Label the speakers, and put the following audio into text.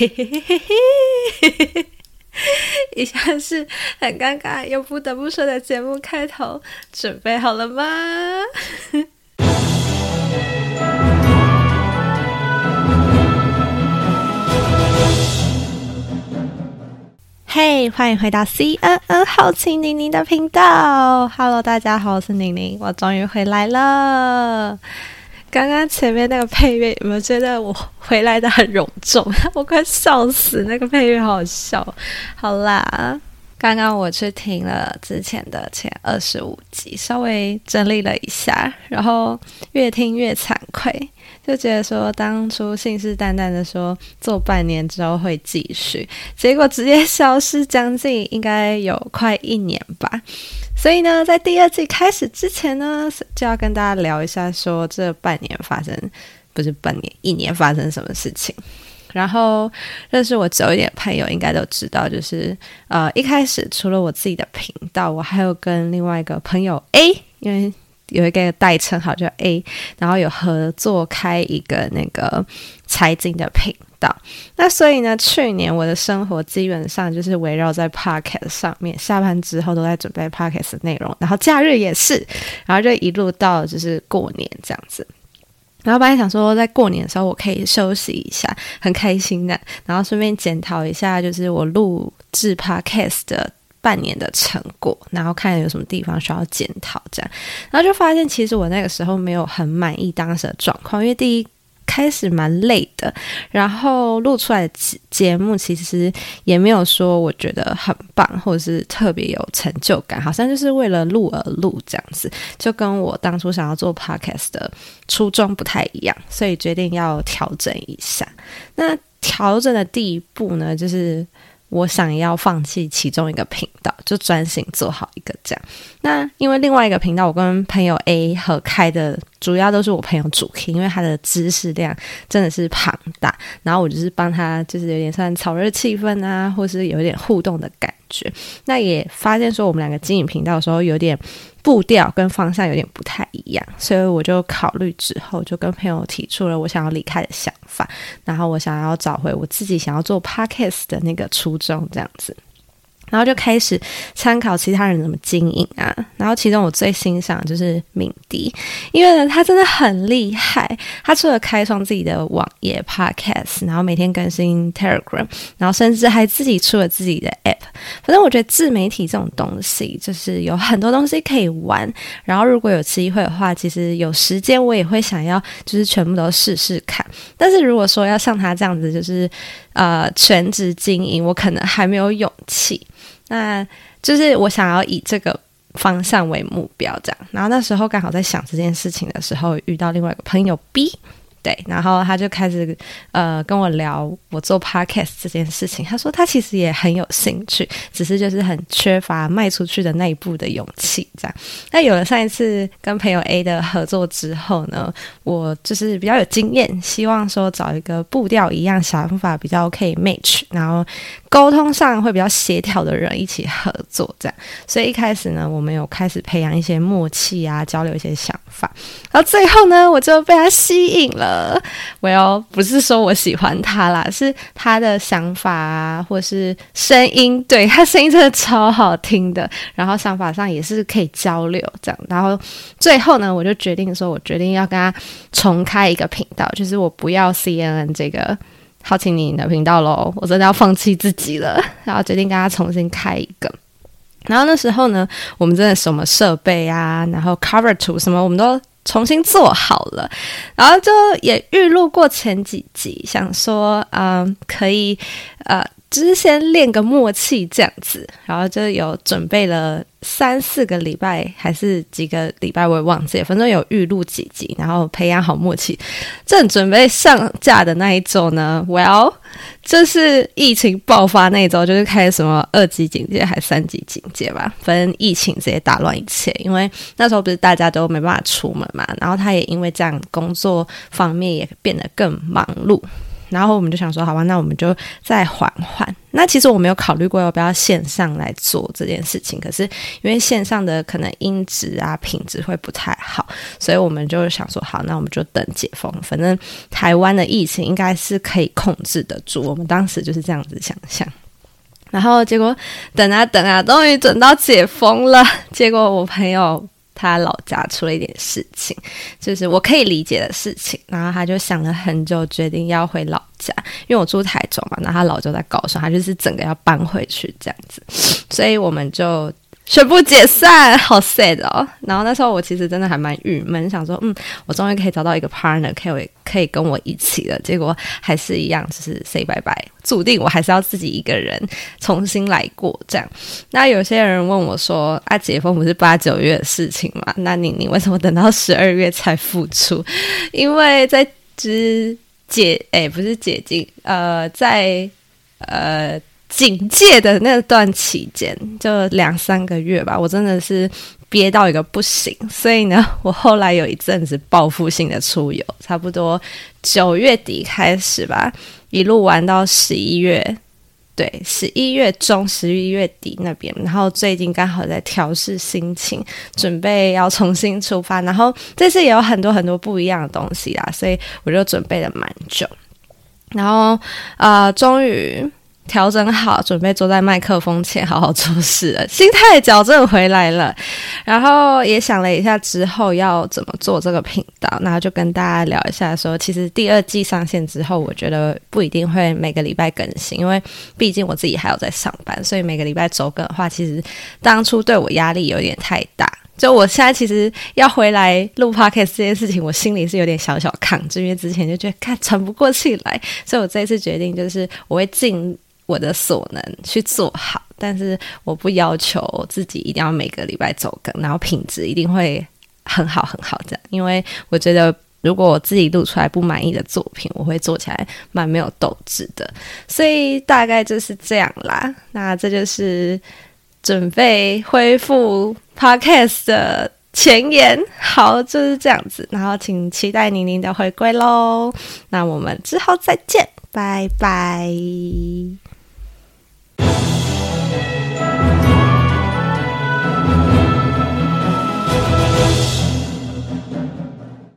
Speaker 1: 嘿嘿嘿嘿嘿，以下是很尴尬又不得不说的节目开头，准备好了吗？嘿，欢迎回到 C N N 好奇宁宁的频道。Hello，大家好，我是宁宁，我终于回来了。刚刚前面那个配乐有没有觉得我回来的很隆重？我快笑死！那个配乐好好笑。好啦，刚刚我去听了之前的前二十五集，稍微整理了一下，然后越听越惭愧，就觉得说当初信誓旦旦的说做半年之后会继续，结果直接消失将近应该有快一年吧。所以呢，在第二季开始之前呢，就要跟大家聊一下，说这半年发生，不是半年，一年发生什么事情。然后认识我久一点朋友应该都知道，就是呃，一开始除了我自己的频道，我还有跟另外一个朋友 A，因为有一个代称好叫 A，然后有合作开一个那个财经的频。到那，所以呢，去年我的生活基本上就是围绕在 podcast 上面，下班之后都在准备 podcast 内容，然后假日也是，然后就一路到就是过年这样子。然后本来想说，在过年的时候我可以休息一下，很开心的，然后顺便检讨一下，就是我录制 podcast 的半年的成果，然后看有什么地方需要检讨这样。然后就发现，其实我那个时候没有很满意当时的状况，因为第一。开始蛮累的，然后录出来的节目其实也没有说我觉得很棒，或者是特别有成就感，好像就是为了录而录这样子，就跟我当初想要做 podcast 的初衷不太一样，所以决定要调整一下。那调整的第一步呢，就是。我想要放弃其中一个频道，就专心做好一个这样。那因为另外一个频道，我跟朋友 A 合开的，主要都是我朋友主 K，，因为他的知识量真的是庞大。然后我就是帮他，就是有点算炒热气氛啊，或是有点互动的感觉。那也发现说，我们两个经营频道的时候，有点。步调跟方向有点不太一样，所以我就考虑之后，就跟朋友提出了我想要离开的想法，然后我想要找回我自己想要做 podcast 的那个初衷，这样子。然后就开始参考其他人怎么经营啊，然后其中我最欣赏就是敏迪，因为呢他真的很厉害，他除了开创自己的网页 podcast，然后每天更新 Telegram，然后甚至还自己出了自己的 app。反正我觉得自媒体这种东西就是有很多东西可以玩，然后如果有机会的话，其实有时间我也会想要就是全部都试试看。但是如果说要像他这样子，就是呃全职经营，我可能还没有勇气。那就是我想要以这个方向为目标，这样。然后那时候刚好在想这件事情的时候，遇到另外一个朋友 B。对，然后他就开始呃跟我聊我做 podcast 这件事情。他说他其实也很有兴趣，只是就是很缺乏迈出去的那一步的勇气。这样，那有了上一次跟朋友 A 的合作之后呢，我就是比较有经验，希望说找一个步调一样、想法比较可以 match，然后沟通上会比较协调的人一起合作。这样，所以一开始呢，我们有开始培养一些默契啊，交流一些想法。然后最后呢，我就被他吸引了。我要不是说我喜欢他啦，是他的想法啊，或是声音，对他声音真的超好听的。然后想法上也是可以交流这样。然后最后呢，我就决定说，我决定要跟他重开一个频道，就是我不要 C N N 这个好奇你的频道喽，我真的要放弃自己了。然后决定跟他重新开一个。然后那时候呢，我们真的什么设备啊，然后 cover 图什么，我们都。重新做好了，然后就也预录过前几集，想说，嗯，可以，呃，就是先练个默契这样子，然后就有准备了。三四个礼拜还是几个礼拜，我也忘记，反正有预录几集，然后培养好默契。正准备上架的那一周呢，Well，就是疫情爆发那一周，就是开什么二级警戒还是三级警戒吧，反正疫情直接打乱一切。因为那时候不是大家都没办法出门嘛，然后他也因为这样工作方面也变得更忙碌。然后我们就想说，好吧，那我们就再缓缓。那其实我没有考虑过要不要线上来做这件事情，可是因为线上的可能音质啊品质会不太好，所以我们就想说，好，那我们就等解封，反正台湾的疫情应该是可以控制得住。我们当时就是这样子想象。然后结果等啊等啊，终于等到解封了。结果我朋友他老家出了一点事情，就是我可以理解的事情。然后他就想了很久，决定要回老家，因为我住台中嘛，然后他老就在高雄，他就是整个要搬回去这样子。所以我们就。全部解散，好 sad 哦。然后那时候我其实真的还蛮郁闷，想说，嗯，我终于可以找到一个 partner，可以可以跟我一起了。结果还是一样，就是 say 拜拜，注定我还是要自己一个人重新来过。这样，那有些人问我说，啊，解封不是八九月的事情吗？那你你为什么等到十二月才复出？因为在之解，哎，不是解禁，呃，在呃。警戒的那段期间，就两三个月吧，我真的是憋到一个不行。所以呢，我后来有一阵子报复性的出游，差不多九月底开始吧，一路玩到十一月，对，十一月中、十一月底那边。然后最近刚好在调试心情，准备要重新出发。然后这次也有很多很多不一样的东西啦，所以我就准备了蛮久。然后啊，终于。调整好，准备坐在麦克风前好好做事了，心态矫正回来了。然后也想了一下之后要怎么做这个频道，然后就跟大家聊一下。说其实第二季上线之后，我觉得不一定会每个礼拜更新，因为毕竟我自己还有在上班，所以每个礼拜周更的话，其实当初对我压力有点太大。就我现在其实要回来录 podcast 这件事情，我心里是有点小小抗拒，因为之前就觉得看喘不过气来，所以我这次决定就是我会尽。我的所能去做好，但是我不要求自己一定要每个礼拜走更，然后品质一定会很好很好这样。因为我觉得，如果我自己录出来不满意的作品，我会做起来蛮没有斗志的。所以大概就是这样啦。那这就是准备恢复 podcast 的前言。好，就是这样子。然后请期待宁宁的回归喽。那我们之后再见，拜拜。Bye.